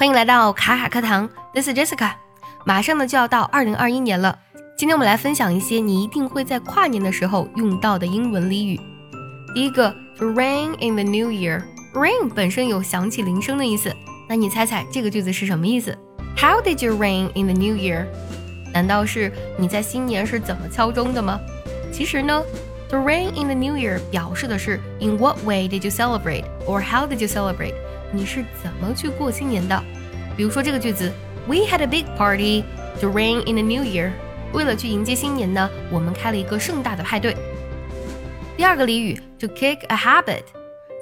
欢迎来到卡卡课堂，This is Jessica。马上呢就要到二零二一年了，今天我们来分享一些你一定会在跨年的时候用到的英文俚语。第一个，to ring in the new year。ring 本身有响起铃声的意思，那你猜猜这个句子是什么意思？How did you ring in the new year？难道是你在新年是怎么敲钟的吗？其实呢，to ring in the new year 表示的是 In what way did you celebrate or how did you celebrate？你是怎么去过新年的？比如说这个句子，We had a big party to ring in the new year。为了去迎接新年呢，我们开了一个盛大的派对。第二个俚语，to kick a habit。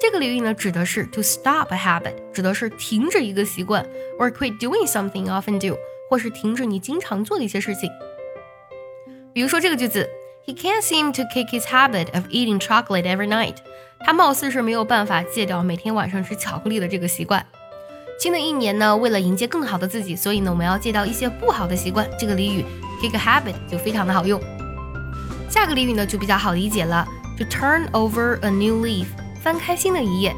这个俚语呢，指的是 to stop a habit，指的是停止一个习惯，or quit doing something you often do，或是停止你经常做的一些事情。比如说这个句子，He can't seem to kick his habit of eating chocolate every night。 他貌似是没有办法戒掉每天晚上吃巧克力的这个习惯。新的一年呢，为了迎接更好的自己，所以呢，我们要戒掉一些不好的习惯。这个俚语 kick a habit 就非常的好用。下个俚语呢就比较好理解了，to turn over a new leaf，翻开新的一页。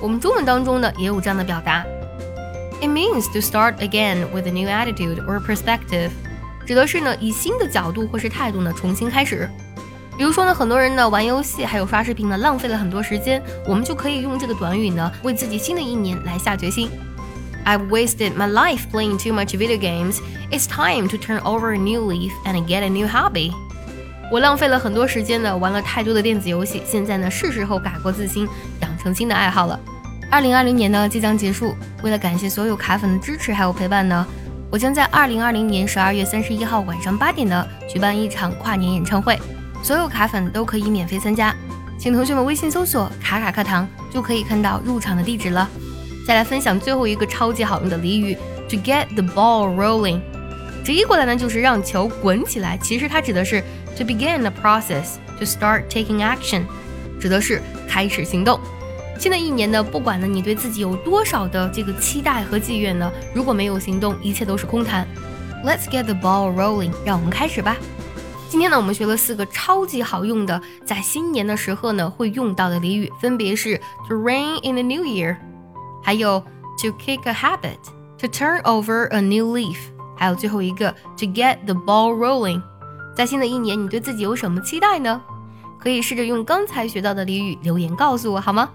我们中文当中呢也有这样的表达，it means to start again with a new attitude or perspective，指的是呢以新的角度或是态度呢重新开始。比如说呢，很多人呢玩游戏还有刷视频呢，浪费了很多时间，我们就可以用这个短语呢，为自己新的一年来下决心。I've wasted my life playing too much video games. It's time to turn over a new leaf and get a new hobby. 我浪费了很多时间呢，玩了太多的电子游戏，现在呢是时候改过自新，养成新的爱好了。二零二零年呢即将结束，为了感谢所有卡粉的支持还有陪伴呢，我将在二零二零年十二月三十一号晚上八点呢举办一场跨年演唱会。所有卡粉都可以免费参加，请同学们微信搜索“卡卡课堂”就可以看到入场的地址了。再来分享最后一个超级好用的俚语：to get the ball rolling。直译过来呢就是让球滚起来，其实它指的是 to begin the process，to start taking action，指的是开始行动。新的一年呢，不管呢你对自己有多少的这个期待和寄愿呢，如果没有行动，一切都是空谈。Let's get the ball rolling，让我们开始吧。今天呢，我们学了四个超级好用的，在新年的时候呢会用到的俚语，分别是 to rain in the new year，还有 to kick a habit，to turn over a new leaf，还有最后一个 to get the ball rolling。在新的一年，你对自己有什么期待呢？可以试着用刚才学到的俚语留言告诉我好吗？